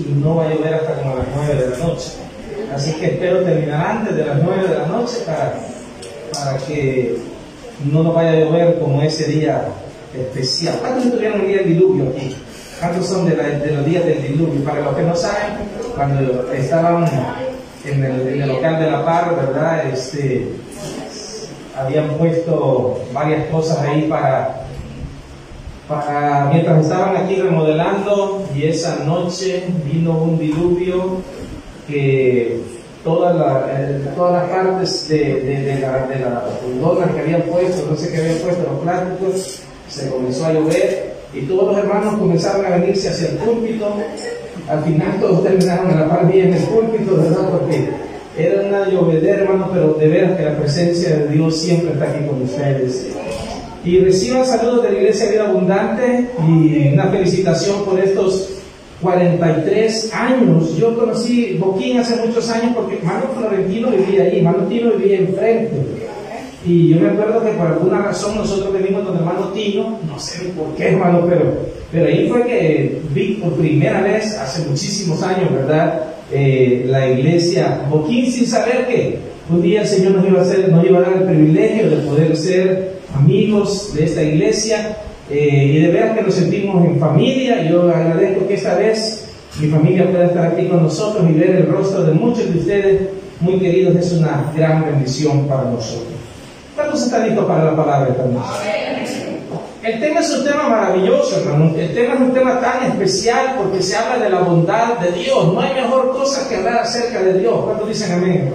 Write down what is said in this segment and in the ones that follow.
y no va a llover hasta como las 9 de la noche. Así que espero terminar antes de las 9 de la noche para, para que no nos vaya a llover como ese día especial. ¿Cuántos estuvieron el día del diluvio aquí? ¿Cuántos son de, los días del diluvio? Para los que no saben, cuando estaban en el, local de la par, ¿verdad? Este, habían puesto varias cosas ahí para, mientras estaban aquí remodelando y esa noche vino un diluvio que todas, todas las partes de, de, la, de la que habían puesto, no sé qué habían puesto, los plásticos, se comenzó a llover y todos los hermanos comenzaron a venirse hacia el púlpito. Al final todos terminaron a la par bien en el púlpito, ¿verdad? Porque era una llovedera, hermano, pero de veras que la presencia de Dios siempre está aquí con ustedes. Y reciban saludos de la Iglesia Vida Abundante y una felicitación por estos 43 años. Yo conocí Boquín hace muchos años porque Mano Florentino vivía ahí, Mano Tino vivía enfrente. Y yo me acuerdo que por alguna razón nosotros venimos con hermano Tino, no sé por qué hermano, pero, pero ahí fue que vi por primera vez, hace muchísimos años, ¿verdad? Eh, la iglesia Boquín sin saber que un día el Señor nos iba a, hacer, nos iba a dar el privilegio de poder ser amigos de esta iglesia eh, y de ver que nos sentimos en familia. Yo agradezco que esta vez mi familia pueda estar aquí con nosotros y ver el rostro de muchos de ustedes muy queridos. Es una gran bendición para nosotros. ¿Cuántos están listos para la palabra esta El tema es un tema maravilloso, hermano. El tema es un tema tan especial porque se habla de la bondad de Dios. No hay mejor cosa que hablar acerca de Dios. ¿Cuántos dicen amén?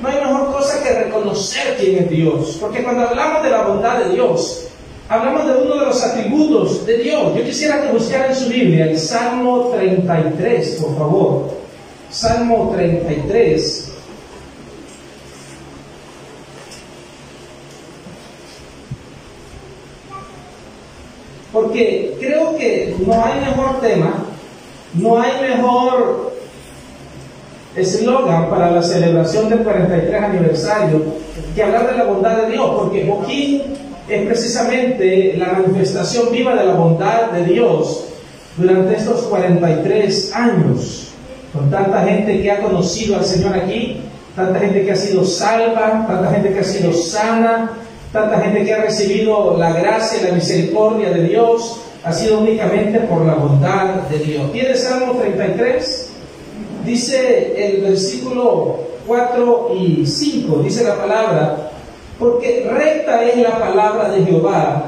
No hay mejor cosa que reconocer quién es Dios. Porque cuando hablamos de la bondad de Dios, hablamos de uno de los atributos de Dios. Yo quisiera que buscaran en su Biblia el Salmo 33, por favor. Salmo 33. Porque creo que no hay mejor tema, no hay mejor eslogan para la celebración del 43 aniversario que hablar de la bondad de Dios, porque Joaquín es precisamente la manifestación viva de la bondad de Dios durante estos 43 años, con tanta gente que ha conocido al Señor aquí, tanta gente que ha sido salva, tanta gente que ha sido sana, tanta gente que ha recibido la gracia y la misericordia de Dios, ha sido únicamente por la bondad de Dios. ¿Tiene Salmo 33? Dice el versículo 4 y 5, dice la palabra, porque recta es la palabra de Jehová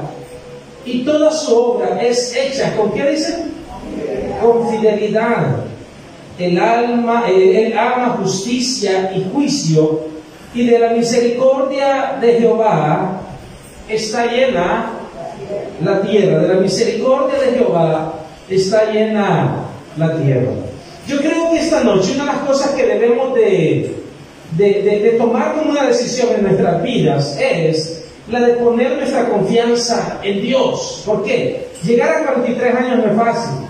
y toda su obra es hecha, ¿con qué dice? Con fidelidad. El alma, el ama justicia y juicio y de la misericordia de Jehová está llena la tierra, de la misericordia de Jehová está llena la tierra. Yo creo que esta noche una de las cosas que debemos de, de, tomar como una decisión en nuestras vidas es la de poner nuestra confianza en Dios. ¿Por qué? Llegar a 43 años no es fácil.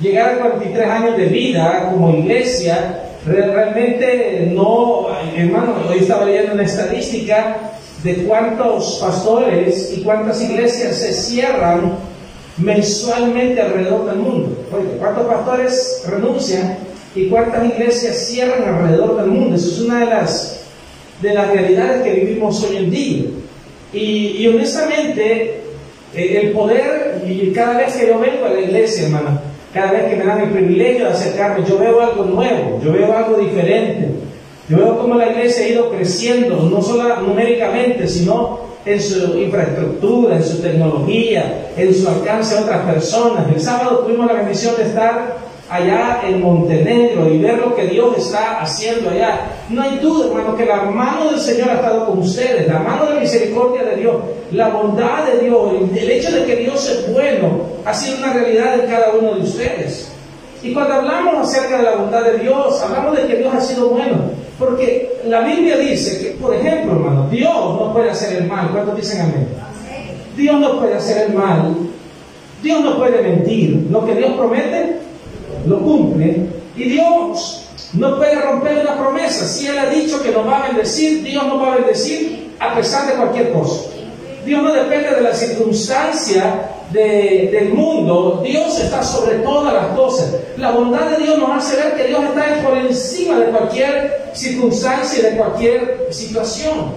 Llegar a 43 años de vida como iglesia, realmente no, hermano, hoy estaba leyendo una estadística de cuántos pastores y cuántas iglesias se cierran mensualmente alrededor del mundo. Oye, ¿cuántos pastores renuncian y cuántas iglesias cierran alrededor del mundo? Eso es una de las, de las realidades que vivimos hoy en día. Y, honestamente, eh, el poder, y cada vez que yo vengo a la iglesia, hermano, cada vez que me dan el privilegio de acercarme, yo veo algo nuevo, yo veo algo diferente. Yo veo cómo la iglesia ha ido creciendo, no solo numéricamente, sino en su infraestructura, en su tecnología, en su alcance a otras personas. El sábado tuvimos la bendición de estar allá en Montenegro y ver lo que Dios está haciendo allá. No hay duda, hermano, que la mano del Señor ha estado con ustedes, la mano de la misericordia de Dios, la bondad de Dios, el hecho de que Dios es bueno, ha sido una realidad en cada uno de ustedes. Y cuando hablamos acerca de la bondad de Dios, hablamos de que Dios ha sido bueno. Porque la Biblia dice que, por ejemplo, hermano, Dios no puede hacer el mal. ¿Cuántos dicen amén? Dios no puede hacer el mal. Dios no puede mentir. Lo que Dios promete, lo cumple. Y Dios no puede romper una promesa. Si Él ha dicho que nos va a bendecir, Dios nos va a bendecir a pesar de cualquier cosa. Dios no depende de la circunstancia del mundo, Dios está sobre todas las cosas. La bondad de Dios nos hace ver que Dios está por encima de cualquier circunstancia y de cualquier situación.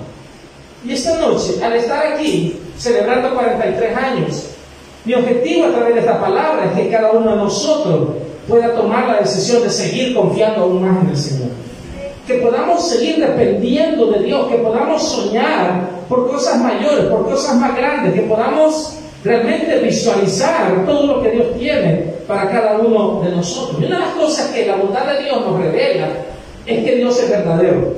Y esta noche, al estar aquí, celebrando 43 años, mi objetivo a través de esta palabra es que cada uno de nosotros pueda tomar la decisión de seguir confiando aún más en el Señor. Que podamos seguir dependiendo de Dios, que podamos soñar por cosas mayores, por cosas más grandes, que podamos realmente visualizar todo lo que Dios tiene para cada uno de nosotros. Y una de las cosas que la bondad de Dios nos revela es que Dios es verdadero.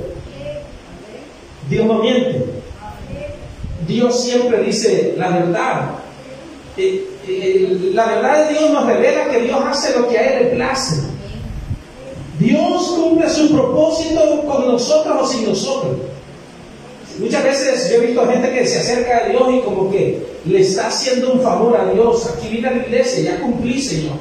Dios no miente. Dios siempre dice la verdad. Eh, eh, la verdad de Dios nos revela que Dios hace lo que a Él le place. Dios cumple su propósito con nosotros o sin nosotros. Muchas veces yo he visto gente que se acerca a Dios y como que le está haciendo un favor a Dios. Aquí viene a la iglesia, ya cumplí, Señor.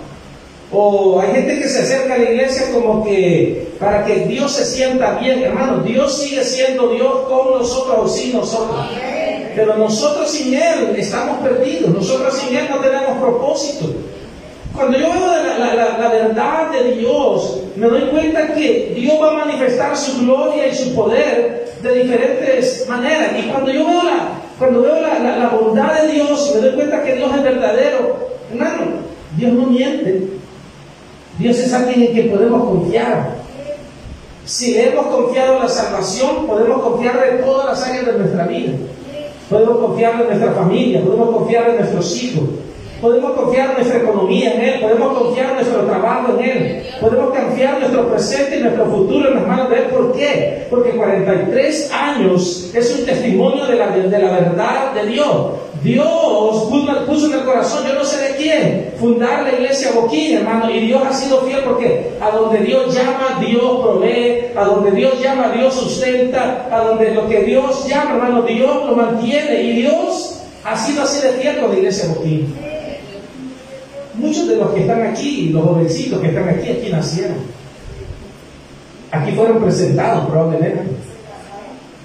O hay gente que se acerca a la iglesia como que para que Dios se sienta bien. Hermano, Dios sigue siendo Dios con nosotros o sin nosotros. Pero nosotros sin Él estamos perdidos. Nosotros sin Él no tenemos propósito. Cuando yo veo la, verdad de Dios, me doy cuenta que Dios va a manifestar su gloria y su poder de diferentes maneras. Y cuando yo veo la, cuando veo la, bondad de Dios, me doy cuenta que Dios es verdadero. Hermano, Dios no miente. Dios es alguien en quien podemos confiar. Si hemos confiado la salvación, podemos confiar de todas las áreas de nuestra vida. Podemos confiar en nuestra familia, podemos confiar en nuestros hijos, Podemos confiar nuestra economía en Él, podemos confiar nuestro trabajo en Él, podemos confiar nuestro presente y nuestro futuro en las manos de Él. ¿Por qué? Porque 43 años es un testimonio de la, de la verdad de Dios. Dios puso en el corazón, yo no sé de quién, fundar la iglesia Boquín, hermano, y Dios ha sido fiel porque a donde Dios llama, Dios provee, a donde Dios llama, Dios sustenta, a donde lo que Dios llama, hermano, Dios lo mantiene, y Dios ha sido así de fiel con la iglesia Boquín. Muchos de los que están aquí, los jovencitos que están aquí, aquí nacieron. Aquí fueron presentados probablemente.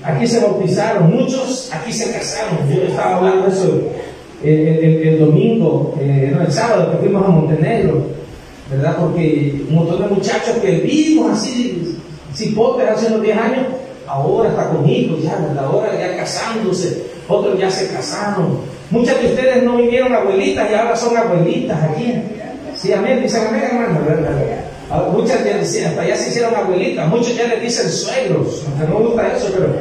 Aquí se bautizaron, muchos aquí se casaron. Yo estaba hablando de eso el, domingo, eh, no, el sábado que fuimos a Montenegro, ¿verdad? Porque un montón de muchachos que vimos así, cipotes hace unos 10 años, ahora está con hijos, ya, ¿verdad? Ahora ya casándose, otros ya se casaron, Muchas de ustedes no vivieron abuelitas y ahora son abuelitas aquí. Sí, amén, dicen amén, hermano. Ah, muchas ya decían, hasta ya se hicieron abuelitas, muchos ya les dicen suegros, aunque no me gusta eso, pero.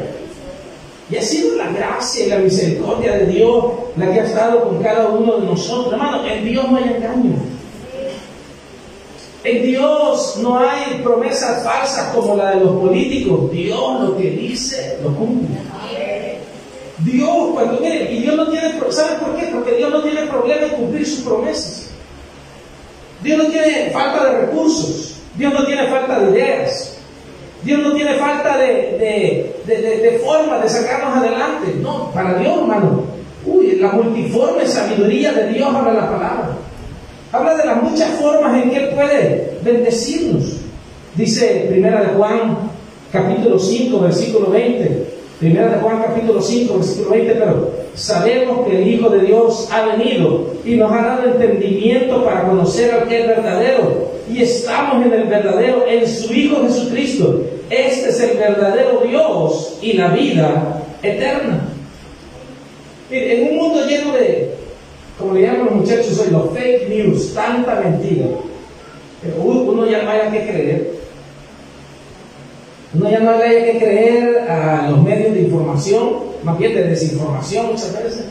Y ha sido la gracia y la misericordia de Dios la que ha estado con cada uno de nosotros. Hermano, en Dios no hay engaño. En Dios no hay promesas falsas como la de los políticos. Dios lo que dice lo cumple. Dios, cuando mire, y Dios no tiene, ¿saben por qué? Porque Dios no tiene problema en cumplir sus promesas. Dios no tiene falta de recursos, Dios no tiene falta de ideas, Dios no tiene falta de, de, formas de sacarnos adelante. No, para Dios, hermano, uy, la multiforme sabiduría de Dios habla la palabra. Habla de las muchas formas en que Él puede bendecirnos. Dice Primera de Juan, capítulo 5, versículo 20. Primera de Juan capítulo 5, versículo 20, pero sabemos que el Hijo de Dios ha venido y nos ha dado entendimiento para conocer al que es verdadero. Y estamos en el verdadero, en su Hijo Jesucristo. Este es el verdadero Dios y la vida eterna. En un mundo lleno de, como le llaman los muchachos hoy, los fake news, tanta mentira, uno ya no hay que creer. Uno ya no hay que creer a los medios información, más bien de desinformación muchas veces.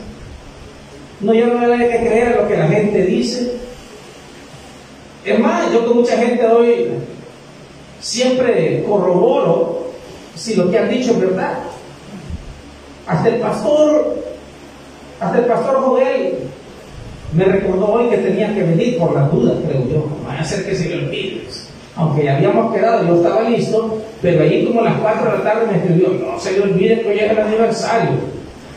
No ya no hay que creer a lo que la gente dice. Es más, yo con mucha gente hoy siempre corroboro si lo que han dicho es verdad. Hasta el pastor, hasta el pastor Joel me recordó hoy que tenía que venir por las dudas, creo yo. No va a ser que se le olvide aunque ya habíamos quedado, yo estaba listo, pero allí como a las 4 de la tarde me escribió, no se le olvide que hoy es el aniversario.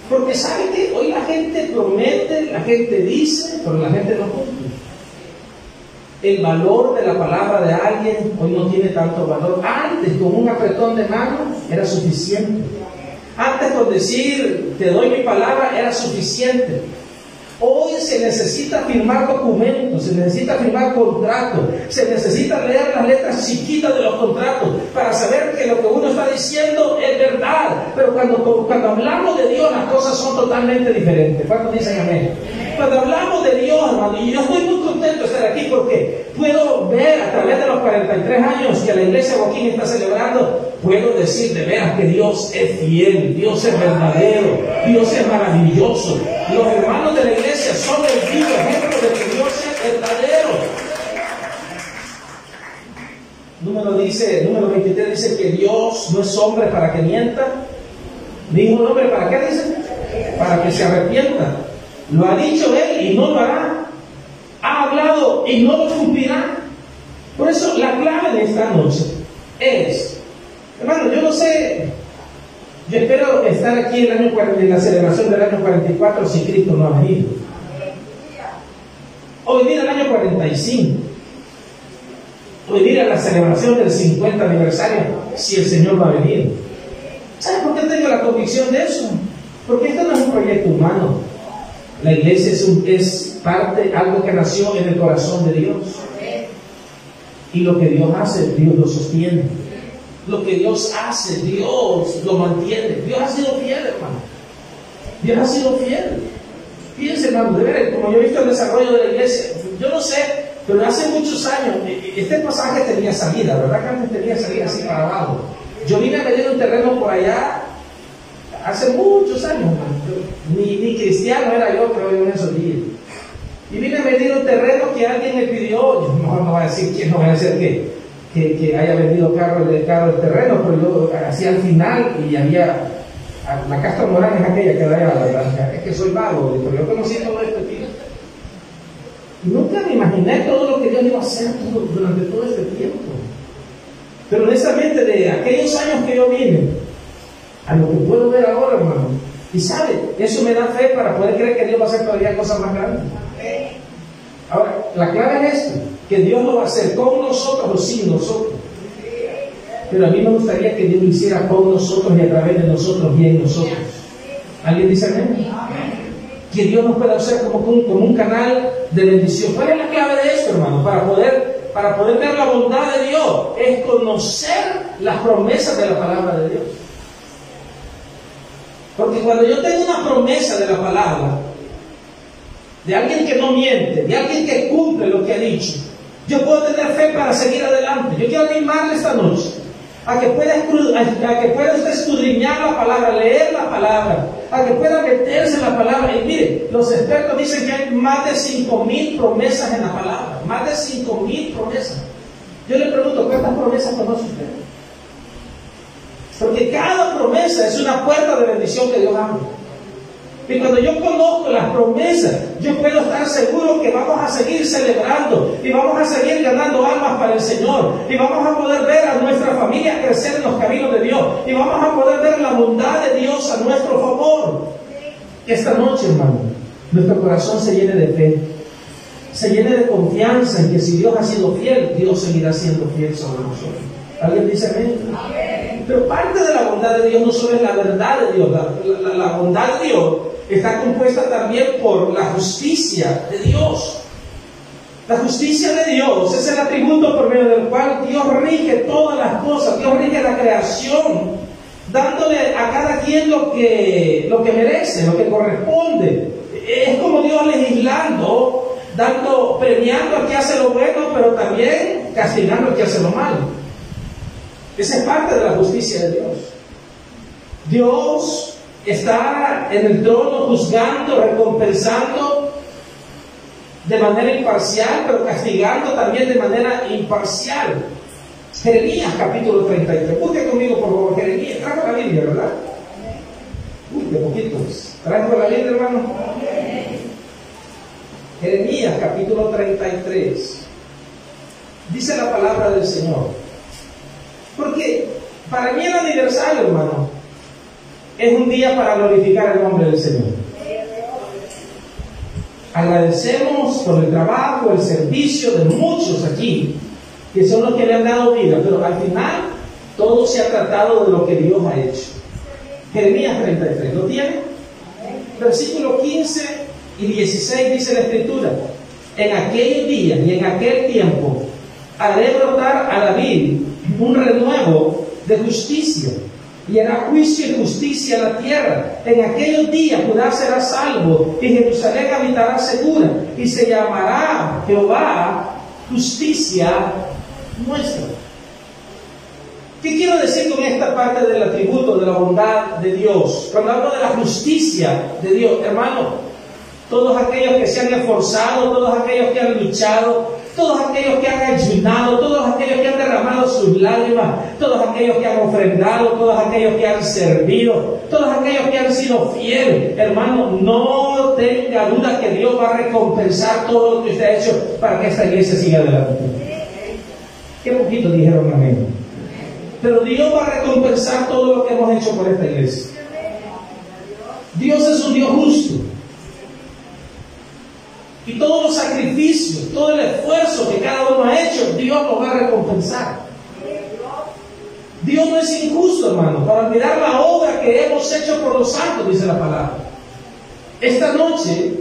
Porque sabe que hoy la gente promete, la gente dice, pero la gente no cumple. El valor de la palabra de alguien hoy no tiene tanto valor. Antes, con un apretón de mano, era suficiente. Antes, con decir, te doy mi palabra, era suficiente. Hoy se necesita firmar documentos, se necesita firmar contratos, se necesita leer las letras chiquitas de los contratos para saber que lo que uno está diciendo es verdad. Pero cuando, cuando hablamos de Dios las cosas son totalmente diferentes. ¿Cuántos dicen amén? Cuando hablamos de Dios, hermano, y yo estoy muy contento de estar aquí porque puedo ver a través de los 43 años que la iglesia Joaquín está celebrando, puedo decir de veras que Dios es fiel, Dios es verdadero, Dios es maravilloso. Los hermanos de la iglesia son el vivo ejemplo de que Dios es verdadero. Número, dice, número 23 dice que Dios no es hombre para que mienta, ni un hombre para qué dice, para que se arrepienta. Lo ha dicho Él y no lo hará. Ha hablado y no lo cumplirá. Por eso la clave de esta noche es, hermano, yo no sé, yo espero estar aquí en la celebración del año 44 si Cristo no ha venido. O venir el año 45. O venir a la celebración del 50 aniversario si el Señor va a venir. ¿Sabes por qué tengo la convicción de eso? Porque esto no es un proyecto humano. La iglesia es, es parte, algo que nació en el corazón de Dios. Y lo que Dios hace, Dios lo sostiene. Lo que Dios hace, Dios lo mantiene. Dios ha sido fiel, hermano. Dios ha sido fiel. Fíjense, hermano, de ver, como yo he visto el desarrollo de la iglesia, yo no sé, pero hace muchos años, e, e, este pasaje tenía salida, ¿verdad que antes tenía salida así para abajo? Yo vine a medir un terreno por allá hace muchos años, ni, ni cristiano era yo, creo, en esos días. Y vine a medir un alguien me pidió, yo mejor no voy a decir quién, no voy a decir que, que, haya vendido carro de carro el terreno, pero yo hacía al final y había, la Castro Morán es aquella que da la, es que soy vago, pero yo conocí todo esto. Y nunca me imaginé todo lo que Dios iba a hacer durante todo este tiempo. Pero honestamente, de aquellos años que yo vine, a lo que puedo ver ahora, hermano. Y sabe, eso me da fe para poder creer que Dios va a hacer todavía cosas más grandes. Ahora, la clave es esto, que Dios lo va a hacer con nosotros o sin nosotros. Pero a mí me gustaría que Dios lo hiciera con nosotros y a través de nosotros y en nosotros. ¿Alguien dice amén? Que Dios nos pueda hacer como un, como un canal de bendición. ¿Cuál es la clave de esto, hermano? Para poder, para poder ver la bondad de Dios, es conocer las promesas de la palabra de Dios. Porque cuando yo tengo una promesa de la palabra, de alguien que no miente, de alguien que cumple lo que ha dicho, yo puedo tener fe para seguir adelante. Yo quiero animarle esta noche a que pueda, a que pueda usted escudriñar la palabra, leer la palabra, a que pueda meterse en la palabra. Y mire, los expertos dicen que hay más de 5.000 promesas en la palabra, más de 5.000 promesas. Yo le pregunto, ¿cuántas promesas conoce usted? Porque cada promesa es una puerta de bendición que Dios abre. Y cuando yo conozco las promesas, yo puedo estar seguro que vamos a seguir celebrando y vamos a seguir ganando almas para el Señor. Y vamos a poder ver a nuestra familia crecer en los caminos de Dios. Y vamos a poder ver la bondad de Dios a nuestro favor. Esta noche, hermano, nuestro corazón se llene de fe. Se llene de confianza en que si Dios ha sido fiel, Dios seguirá siendo fiel sobre nosotros. ¿Alguien dice amén? Pero parte de la bondad de Dios no solo es la verdad de Dios, la, bondad de Dios está compuesta también por la justicia de Dios. La justicia de Dios es el atributo por medio del cual Dios rige todas las cosas, Dios rige la creación, dándole a cada quien lo que, lo que merece, lo que corresponde. Es como Dios legislando, dando, premiando al que hace lo bueno, pero también castigando al que hace lo malo. Esa es parte de la justicia de Dios. Dios está en el trono juzgando, recompensando de manera imparcial, pero castigando también de manera imparcial. Jeremías capítulo 33. Busque conmigo, por favor, Jeremías. Trajo la Biblia, ¿verdad? Uy, de poquitos. Trajo la Biblia, hermano. Jeremías capítulo 33. Dice la palabra del Señor. Porque para mí el aniversario, hermano, es un día para glorificar el nombre del Señor. Agradecemos por el trabajo, el servicio de muchos aquí, que son los que le han dado vida, pero al final todo se ha tratado de lo que Dios ha hecho. Jeremías 33, ¿lo tiene? Versículo 15 y 16 dice la escritura, en aquellos días y en aquel tiempo haré brotar a David un renuevo de justicia y hará juicio y justicia a la tierra. En aquellos días Judá será salvo y Jerusalén habitará segura y se llamará Jehová justicia nuestra. ¿Qué quiero decir con esta parte del atributo de la bondad de Dios? Cuando hablo de la justicia de Dios, hermano, todos aquellos que se han esforzado, todos aquellos que han luchado, todos aquellos que han ayunado, todos aquellos que han derramado sus lágrimas, todos aquellos que han ofrendado, todos aquellos que han servido, todos aquellos que han sido fieles, hermano, no tenga duda que Dios va a recompensar todo lo que usted ha hecho para que esta iglesia siga adelante. Qué poquito dijeron amén. Pero Dios va a recompensar todo lo que hemos hecho por esta iglesia. Dios es un Dios justo. Y todos los sacrificios, todo el esfuerzo que cada uno ha hecho, Dios lo va a recompensar. Dios no es injusto, hermano, para olvidar la obra que hemos hecho por los santos, dice la palabra. Esta noche,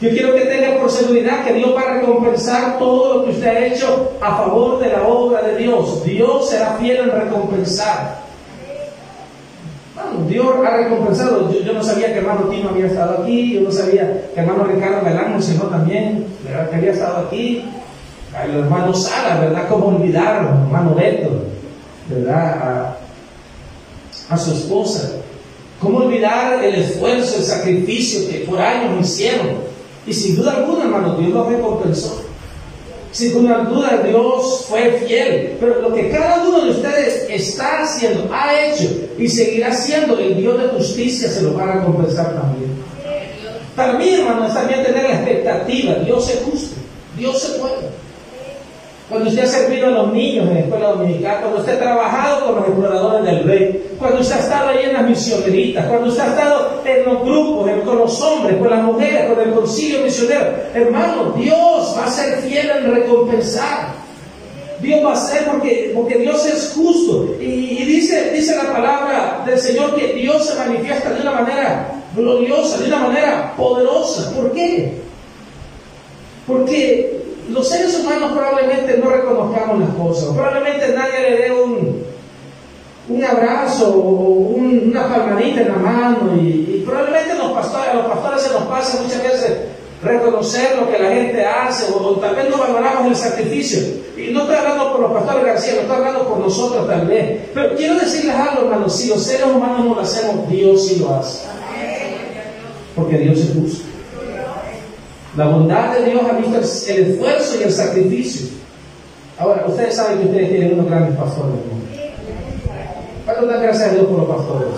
yo quiero que tenga por seguridad que Dios va a recompensar todo lo que usted ha hecho a favor de la obra de Dios. Dios será fiel en recompensar. Dios ha recompensado. Yo, no sabía que hermano Tino había estado aquí, yo no sabía que hermano Ricardo Galán sino también. Que había estado aquí. El hermano Sara, ¿verdad? ¿Cómo olvidar, hermano Beto, ¿verdad? A, su esposa. ¿Cómo olvidar el esfuerzo, el sacrificio que por años hicieron? Y sin duda alguna, hermano, Dios lo recompensó. Sin duda Dios fue fiel, pero lo que cada uno de ustedes está haciendo, ha hecho y seguirá haciendo, el Dios de justicia se lo va a recompensar también. Para mí, hermano, es también tener la expectativa, Dios es justo, Dios se puede. Cuando usted ha servido a los niños en la escuela dominical, cuando usted ha trabajado con los exploradores del rey, cuando usted ha estado ahí en las misioneritas, cuando usted ha estado en los grupos, con los hombres, con las mujeres, con el concilio misionero, hermano, Dios va a ser fiel en recompensar. Dios va a ser porque, porque Dios es justo. Y, y, dice, dice la palabra del Señor que Dios se manifiesta de una manera gloriosa, de una manera poderosa. ¿Por qué? Porque los seres humanos probablemente no reconozcamos las cosas, probablemente nadie le dé un, un abrazo o una palmadita en la mano y, probablemente los pastores, a los pastores se nos pasa muchas veces reconocer lo que la gente hace o, tal vez no valoramos el sacrificio. Y no estoy hablando por los pastores García, no estoy hablando por nosotros tal vez. Pero quiero decirles algo, hermanos, si los seres humanos no lo hacemos, Dios sí lo hace. Porque Dios es justo. La bondad de Dios ha visto el, esfuerzo y el sacrificio. Ahora, ustedes saben que ustedes tienen unos grandes pastores. ¿Cuánto dan gracias a Dios por los pastores?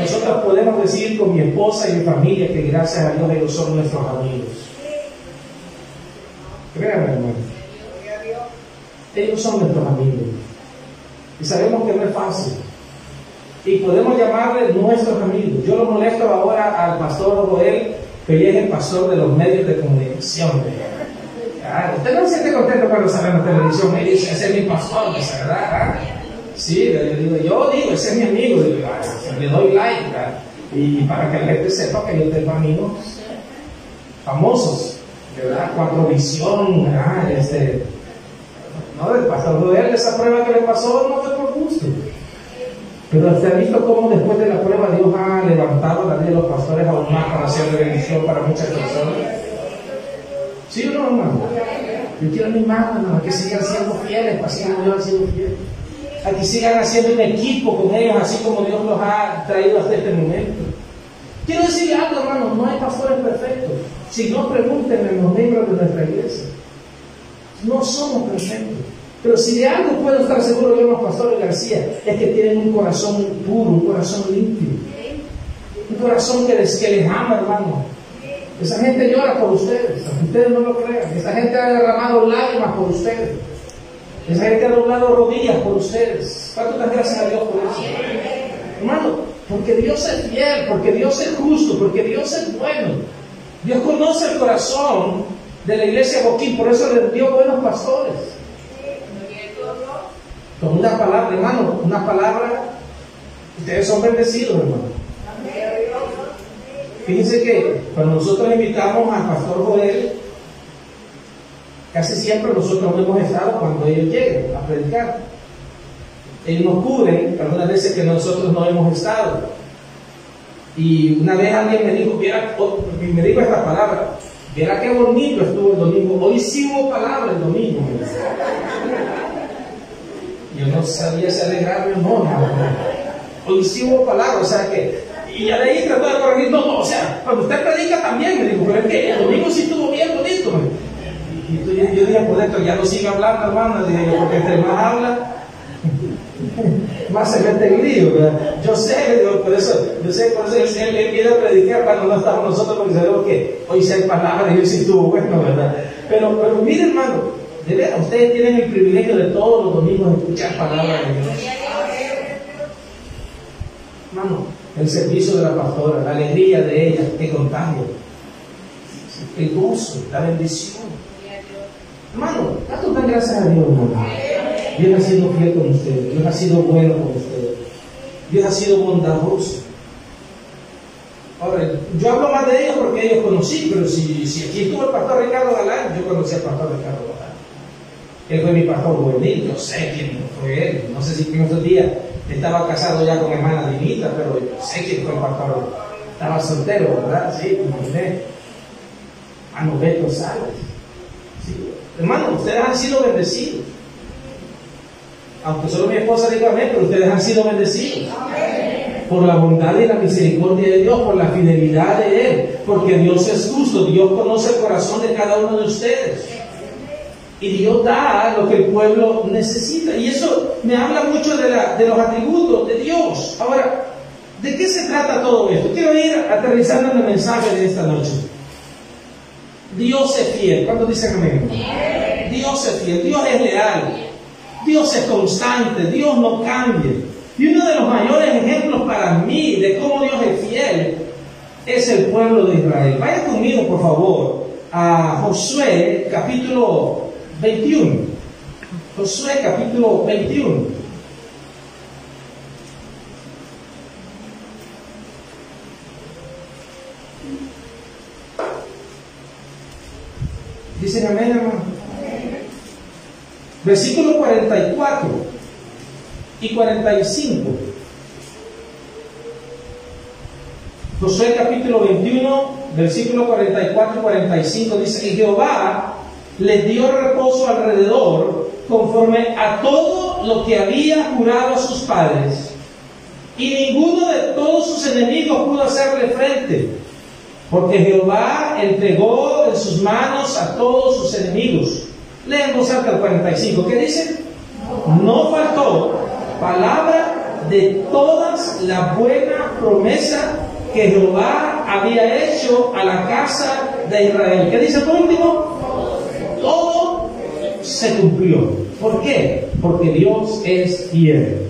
Nosotros podemos decir con mi esposa y mi familia que gracias a Dios ellos son nuestros amigos. Créanme, hermano. Ellos son nuestros amigos. Y sabemos que no es fácil. Y podemos llamarles nuestros amigos. Yo lo molesto ahora al pastor Joel que es el pastor de los medios de comunicación. Ah, usted no se siente contento cuando sale en la televisión y dice, ese es mi pastor, ¿verdad? Ah, sí, yo digo, yo digo, ese es mi amigo, ah, le doy like, y para que la gente sepa que yo tengo amigos famosos, ¿verdad? Cuatro visión, ¿verdad? Este, no, el pastor de él, esa prueba que le pasó no fue por gusto. Pero se ha visto cómo después de la prueba Dios ha levantado la vida de los pastores aún más para hacer bendición para muchas personas. ¿Sí o no, hermano? Yo quiero animar, hermano, a que sigan siendo fieles, así como Dios ha sido fiel. A que sigan haciendo un equipo con ellos, así como Dios los ha traído hasta este momento. Quiero decirle algo, hermano, no hay pastores perfectos. Si no, pregúntenme a los miembros de nuestra iglesia. No somos perfectos. Pero si de algo puedo estar seguro yo, los pastores García, es que tienen un corazón puro, un corazón limpio. Un corazón que les, que les ama, hermano. Esa gente llora por ustedes, ustedes no lo crean. Esa gente ha derramado lágrimas por ustedes. Esa gente ha doblado rodillas por ustedes. ¿Cuántas gracias a Dios por eso? Hermano, porque Dios es fiel, porque Dios es justo, porque Dios es bueno. Dios conoce el corazón de la iglesia de Joaquín, por eso le dio buenos pastores. Con una palabra, hermano, una palabra, ustedes son bendecidos, hermano. fíjense que cuando nosotros invitamos al pastor Joel, casi siempre nosotros hemos estado cuando ellos lleguen a predicar. Ellos nos cubren algunas veces que nosotros no hemos estado. Y una vez alguien me dijo, viera, me dijo esta palabra, viera qué bonito estuvo el domingo, hoy hubo palabra el domingo. No sabía si alegrarme o no, hoy sí hubo palabra, o sea que, y ya ahí trató de corregir, no, no, o sea, cuando usted predica también, me dijo, pero es que el domingo sí estuvo bien bonito. Y yo, yo dije, por dentro, ya no sigue hablando, hermano, dije porque entre más habla, más se mete en lío, Yo sé, por eso, yo sé, por eso él, él viene a predicar cuando no estamos nosotros, porque sabemos que hoy sí hay palabras y hoy sí estuvo bueno, ¿verdad? Pero, pero mire, hermano, de verdad, ustedes tienen el privilegio de todos los domingos escuchar palabras de Dios. Hermano, el servicio de la pastora, la alegría de ella, que contagia, el gozo, la bendición. Hermano, tanto dan gracias a Dios, hermano. Dios ha sido fiel con ustedes, Dios ha sido bueno con ustedes, Dios ha sido bondadoso. Ahora, yo hablo más de ellos porque ellos conocí, pero si, si aquí estuvo el pastor Ricardo Galán, yo conocí al pastor Ricardo Galán. Él fue mi pastor juvenil, yo sé quién fue él. No sé si en esos días estaba casado ya con hermana Dinita, pero yo sé quién fue el pastor. Estaba soltero, ¿verdad? Sí, imaginé. Hermano Beto Sales. Sí. Hermano, ustedes han sido bendecidos aunque solo mi esposa diga amén, pero ustedes han sido bendecidos. Por la bondad y la misericordia de Dios, por la fidelidad de Él, porque Dios es justo, Dios conoce el corazón de cada uno de ustedes. Y Dios da lo que el pueblo necesita. Y eso me habla mucho de, los atributos de Dios. Ahora, ¿de qué se trata todo esto? Quiero ir aterrizando en el mensaje de esta noche. Dios es fiel. ¿Cuántos dicen amén? Dios es fiel, Dios es leal. Dios es constante, Dios no cambia. Y uno de los mayores ejemplos para mí de cómo Dios es fiel es el pueblo de Israel. Vaya conmigo, por favor, a Josué capítulo 21. Josué capítulo 21. Dicen amén, hermano. Versículo 44 y 45. Josué capítulo 21, versículo 44 y 45 dice, y Jehová les dio reposo alrededor conforme a todo lo que había jurado a sus padres. Y ninguno de todos sus enemigos pudo hacerle frente, porque Jehová entregó en sus manos a todos sus enemigos Leemos hasta el 45. ¿Qué dice? No faltó palabra de todas la buena promesa que Jehová había hecho a la casa de Israel. ¿Qué dice por último? Todo se cumplió. ¿Por qué? Porque Dios es fiel.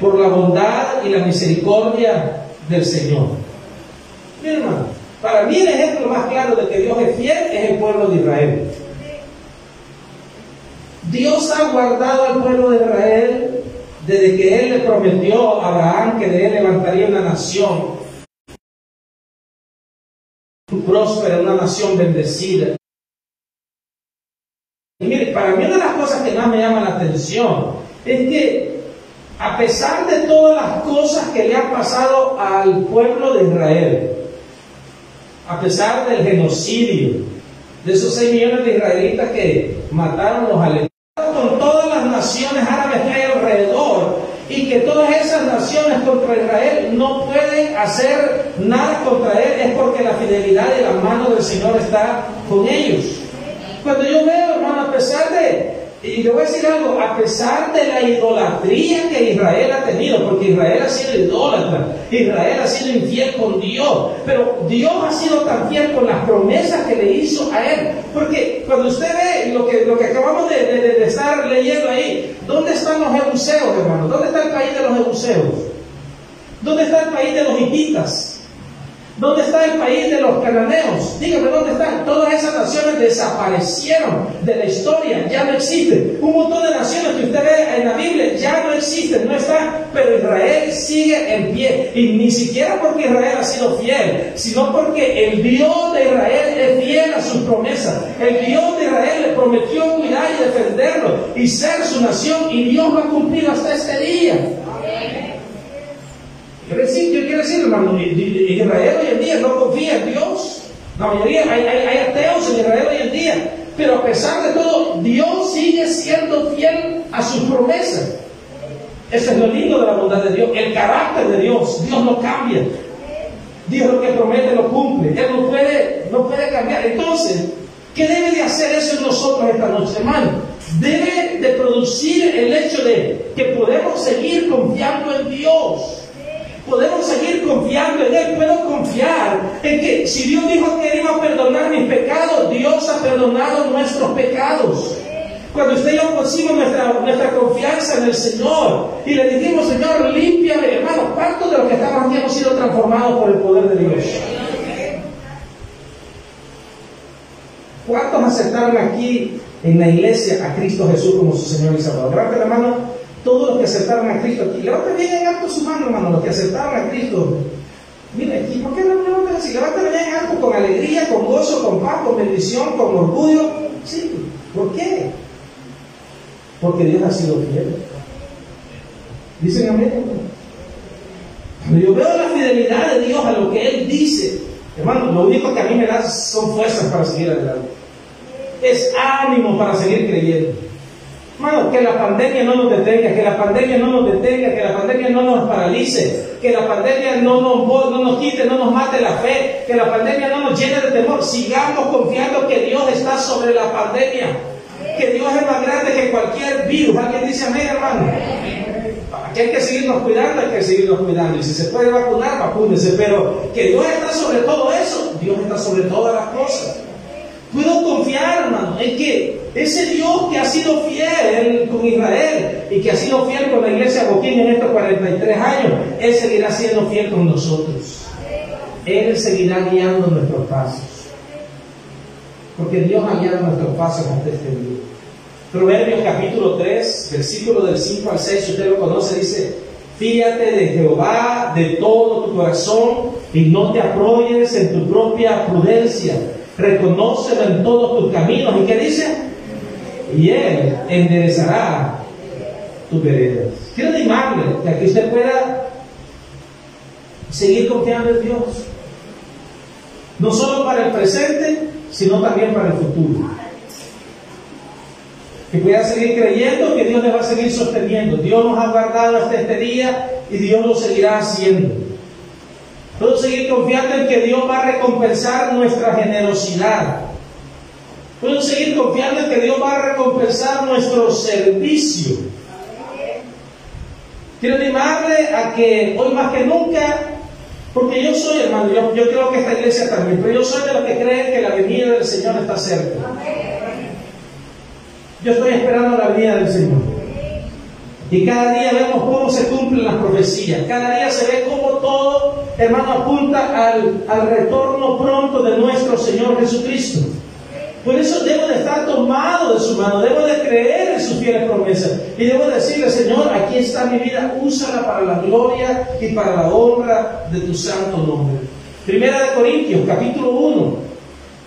Por la bondad y la misericordia del Señor. Mi hermano, para mí el ejemplo más claro de que Dios es fiel es el pueblo de Israel. Dios ha guardado al pueblo de Israel desde que Él le prometió a Abraham que de Él levantaría una nación próspera, una nación bendecida. Mire, para mí una de las cosas que más me llama la atención es que a pesar de todas las cosas que le han pasado al pueblo de Israel, a pesar del genocidio, de esos 6 millones de israelitas que mataron los alemanes, con todas las naciones árabes que hay alrededor y que todas esas naciones contra Israel no pueden hacer nada contra él es porque la fidelidad y la mano del Señor está con ellos. Cuando yo veo, hermano, a pesar de y yo voy a decir algo, a pesar de la idolatría que Israel ha tenido, porque Israel ha sido idólatra, Israel ha sido infiel con Dios, pero Dios ha sido tan fiel con las promesas que le hizo a él. Porque cuando usted ve lo que, lo que acabamos de, estar leyendo ahí, ¿dónde están los jebuseos, hermano? ¿Dónde está el país de los jebuseos? ¿Dónde está el país de los hititas? ¿Dónde está el país de los cananeos? Dígame dónde están. Todas esas naciones desaparecieron de la historia, ya no existen. Un montón de naciones que usted ve en la Biblia ya no existen, no están, pero Israel sigue en pie. Y ni siquiera porque Israel ha sido fiel, sino porque el Dios de Israel es fiel a sus promesas. El Dios de Israel le prometió cuidar y defenderlo y ser su nación, y Dios lo ha cumplido hasta este día. Yo quiero decir, hermano, Israel hoy en día no confía en Dios. La mayoría, hay, hay, ateos en Israel hoy en día. Pero a pesar de todo, Dios sigue siendo fiel a sus promesas. Ese es lo lindo de la bondad de Dios. El carácter de Dios, Dios no cambia. Dios lo que promete lo cumple. Él no puede, no puede cambiar. Entonces, ¿qué debe de hacer eso en nosotros esta noche, hermano? Debe de producir el hecho de que podemos seguir confiando en Dios podemos seguir confiando en Él. Puedo confiar en que si Dios dijo que iba a perdonar mis pecados, Dios ha perdonado nuestros pecados. Cuando usted y yo nuestra confianza en el Señor y le dijimos, Señor, límpiame, hermano, ¿cuántos de los que estamos aquí hemos sido transformados por el poder de Dios? ¿Cuántos aceptaron aquí en la iglesia a Cristo Jesús como su Señor y Salvador? Levante la mano todos los que aceptaron a Cristo aquí. Levanten bien en alto su mano, hermano, los que aceptaron a Cristo. Mira, aquí, ¿por qué no levantan así? Levanten bien en alto con alegría, con gozo, con paz, con bendición, con orgullo. Sí, ¿por qué? Porque Dios ha sido fiel. Dicen amén. Cuando yo veo la fidelidad de Dios a lo que Él dice, hermano, lo único que a mí me da son fuerzas para seguir adelante. Es ánimo para seguir creyendo. Que la pandemia no nos detenga, que la pandemia no nos detenga, que la pandemia no nos paralice, que la pandemia no nos, no nos quite, no nos mate la fe, que la pandemia no nos llene de temor. Sigamos confiando que Dios está sobre la pandemia, que Dios es más grande que cualquier virus. ¿Alguien dice amén, hermano? Aquí hay que seguirnos cuidando, hay que seguirnos cuidando. Y si se puede vacunar, vacúnese. Pero que Dios está sobre todo eso, Dios está sobre todas las cosas. Puedo confiar, hermano, en que ese Dios que ha sido fiel con Israel y que ha sido fiel con la iglesia Boquín en estos 43 años, Él seguirá siendo fiel con nosotros. Él seguirá guiando nuestros pasos. Porque Dios ha guiado nuestros pasos hasta este día. Proverbios capítulo 3, versículo del 5 al 6, usted lo conoce, dice, fíjate de Jehová de todo tu corazón y no te apoyes en tu propia prudencia reconócelo en todos tus caminos. ¿Y qué dice? Y Él enderezará tus veredas. Quiero animarle a que usted pueda seguir confiando en Dios. No solo para el presente, sino también para el futuro. Que pueda seguir creyendo que Dios le va a seguir sosteniendo. Dios nos ha guardado hasta este día y Dios lo seguirá haciendo. Puedo seguir confiando en que Dios va a recompensar nuestra generosidad. Puedo seguir confiando en que Dios va a recompensar nuestro servicio. Quiero animarle a que hoy más que nunca, porque yo soy hermano, yo, creo que esta iglesia también, pero yo soy de los que creen que la venida del Señor está cerca. Yo estoy esperando la venida del Señor. Y cada día vemos cómo se cumplen las profecías. Cada día se ve cómo todo, hermano, apunta al, al retorno pronto de nuestro Señor Jesucristo. Por eso debo de estar tomado de su mano, debo de creer en sus fieles promesas y debo decirle, Señor, aquí está mi vida, úsala para la gloria y para la honra de tu santo nombre. Primera de Corintios, capítulo 1,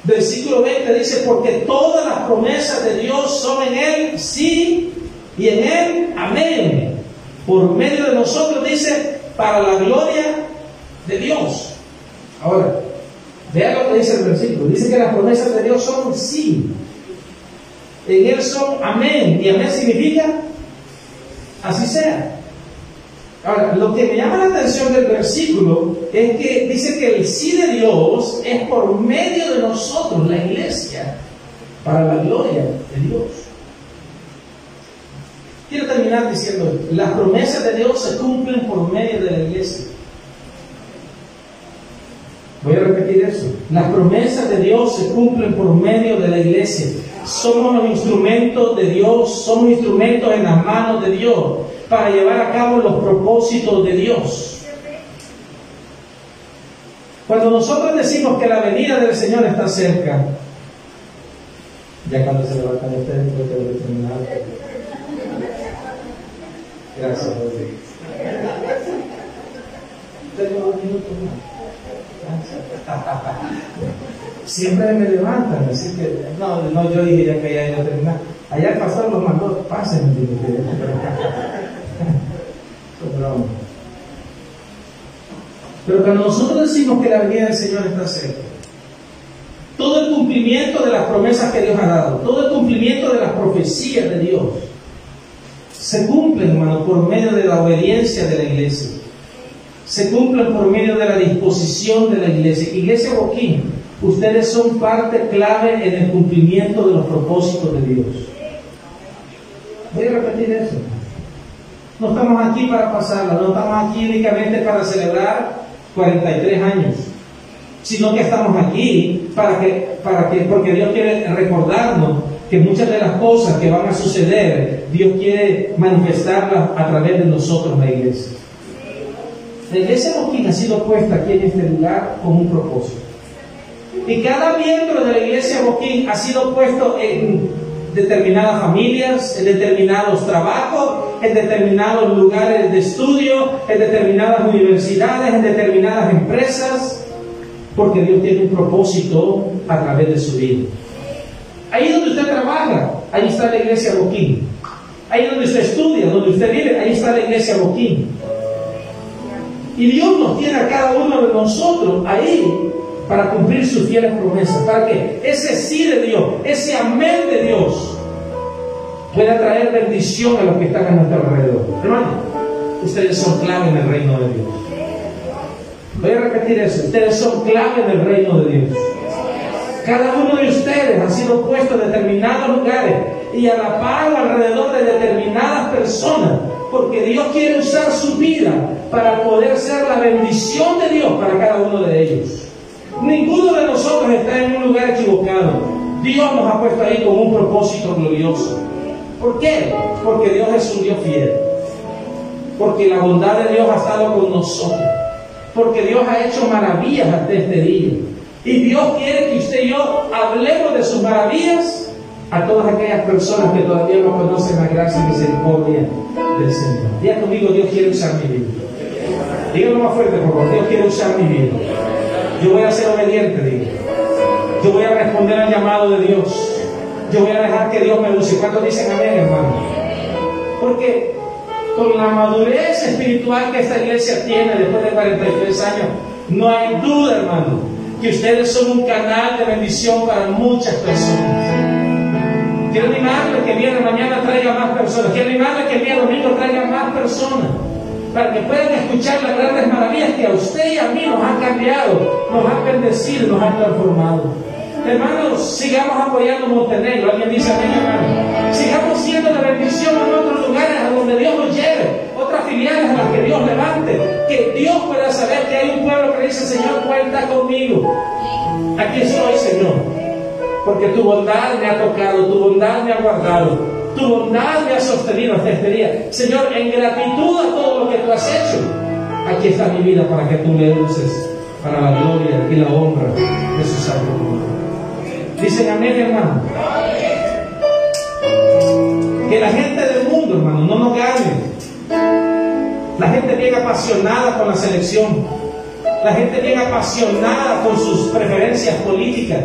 versículo 20 dice, porque todas las promesas de Dios son en Él, sí y en Él, amén. Por medio de nosotros dice, para la gloria de Dios. Ahora, vea lo que dice el versículo. Dice que las promesas de Dios son sí. En Él son amén. Y amén significa así sea. Ahora, lo que me llama la atención del versículo es que dice que el sí de Dios es por medio de nosotros, la iglesia, para la gloria de Dios. Quiero terminar diciendo, las promesas de Dios se cumplen por medio de la iglesia. Voy a repetir eso. Las promesas de Dios se cumplen por medio de la iglesia. Somos los instrumentos de Dios, somos instrumentos en las manos de Dios para llevar a cabo los propósitos de Dios. Cuando nosotros decimos que la venida del Señor está cerca, ya cuando se levantan ustedes, creo que terminar. Gracias, Rodrigo. Tengo un minuto más. Siempre me levantan, así que no, no, yo dije ya que ya iba a terminar. Allá el pastor los mandó, pasen, Pero cuando nosotros decimos que la venida del Señor está cerca, todo el cumplimiento de las promesas que Dios ha dado, todo el cumplimiento de las profecías de Dios, se cumplen, hermano, por medio de la obediencia de la iglesia. Se cumplen por medio de la disposición de la iglesia. Iglesia Boquín, ustedes son parte clave en el cumplimiento de los propósitos de Dios. Voy a repetir eso. No estamos aquí para pasarla, no estamos aquí únicamente para celebrar 43 años, sino que estamos aquí para que, para que, porque Dios quiere recordarnos que muchas de las cosas que van a suceder, Dios quiere manifestarlas a través de nosotros, la iglesia. La iglesia Boquín ha sido puesta aquí en este lugar con un propósito. Y cada miembro de la iglesia Boquín ha sido puesto en determinadas familias, en determinados trabajos, en determinados lugares de estudio, en determinadas universidades, en determinadas empresas, porque Dios tiene un propósito a través de su vida. Ahí donde usted trabaja, ahí está la iglesia Boquín. Ahí donde usted estudia, donde usted vive, ahí está la iglesia Boquín. Y Dios nos tiene a cada uno de nosotros ahí para cumplir sus fieles promesas. Para que ese sí de Dios, ese amén de Dios, pueda traer bendición a los que están a nuestro alrededor. Hermano, ustedes son clave en el reino de Dios. Voy a repetir eso. Ustedes son clave en el reino de Dios. Cada uno de ustedes ha sido puesto en determinados lugares y a la par alrededor de determinadas personas, porque Dios quiere usar su vida para poder ser la bendición de Dios para cada uno de ellos. Ninguno de nosotros está en un lugar equivocado. Dios nos ha puesto ahí con un propósito glorioso. ¿Por qué? Porque Dios es un Dios fiel. Porque la bondad de Dios ha estado con nosotros. Porque Dios ha hecho maravillas hasta este día. Y Dios quiere que usted y yo hablemos de sus maravillas a todas aquellas personas que todavía no conocen la gracia y misericordia del Señor. Diga conmigo, Dios quiere usar mi vida. Dígalo más fuerte, por favor. Dios quiere usar mi vida. Yo voy a ser obediente, digo. Yo voy a responder al llamado de Dios. Yo voy a dejar que Dios me use. ¿Cuántos dicen amén, hermano? Porque con la madurez espiritual que esta iglesia tiene después de 43 años, no hay duda, hermano, que ustedes son un canal de bendición para muchas personas. Quiero animarle que el día de mañana traiga más personas. Quiero animarle que el día domingo traiga más personas. Para que puedan escuchar las grandes maravillas que a usted y a mí nos han cambiado, nos han bendecido, nos han transformado. Hermanos, sigamos apoyando Montenegro. Alguien dice amén, hermano. Sigamos siendo de bendición en otros lugares a donde Dios nos lleve. Otras filiales a las que Dios levante. Que Dios pueda saber que hay un pueblo que dice, Señor, cuenta conmigo. Aquí estoy, Señor. Porque tu bondad me ha tocado, tu bondad me ha guardado, tu bondad me ha sostenido hasta este día. Señor, en gratitud a todo lo que tú has hecho, aquí está mi vida para que tú me uses para la gloria y la honra de su santo. Dicen amén, hermano. Que la gente del mundo, hermano, no nos gane. La gente bien apasionada con la selección. La gente bien apasionada con sus preferencias políticas.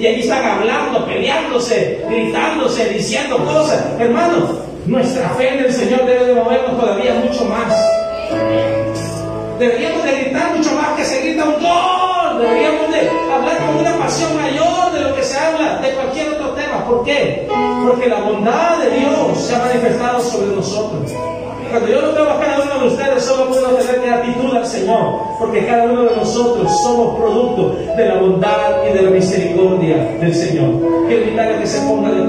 Y allí están hablando, peleándose, gritándose, diciendo cosas. Hermano, nuestra fe en el Señor debe de movernos todavía mucho más. Deberíamos de gritar mucho más que se grita un gol. Deberíamos de hablar con una pasión mayor de lo que se habla de cualquier otro tema. ¿Por qué? Porque la bondad de Dios se ha manifestado sobre nosotros. Cuando yo lo veo a cada uno de ustedes, solo puedo tener gratitud al Señor, porque cada uno de nosotros somos producto de la bondad y de la misericordia del Señor. Quiero invitarle que se ponga de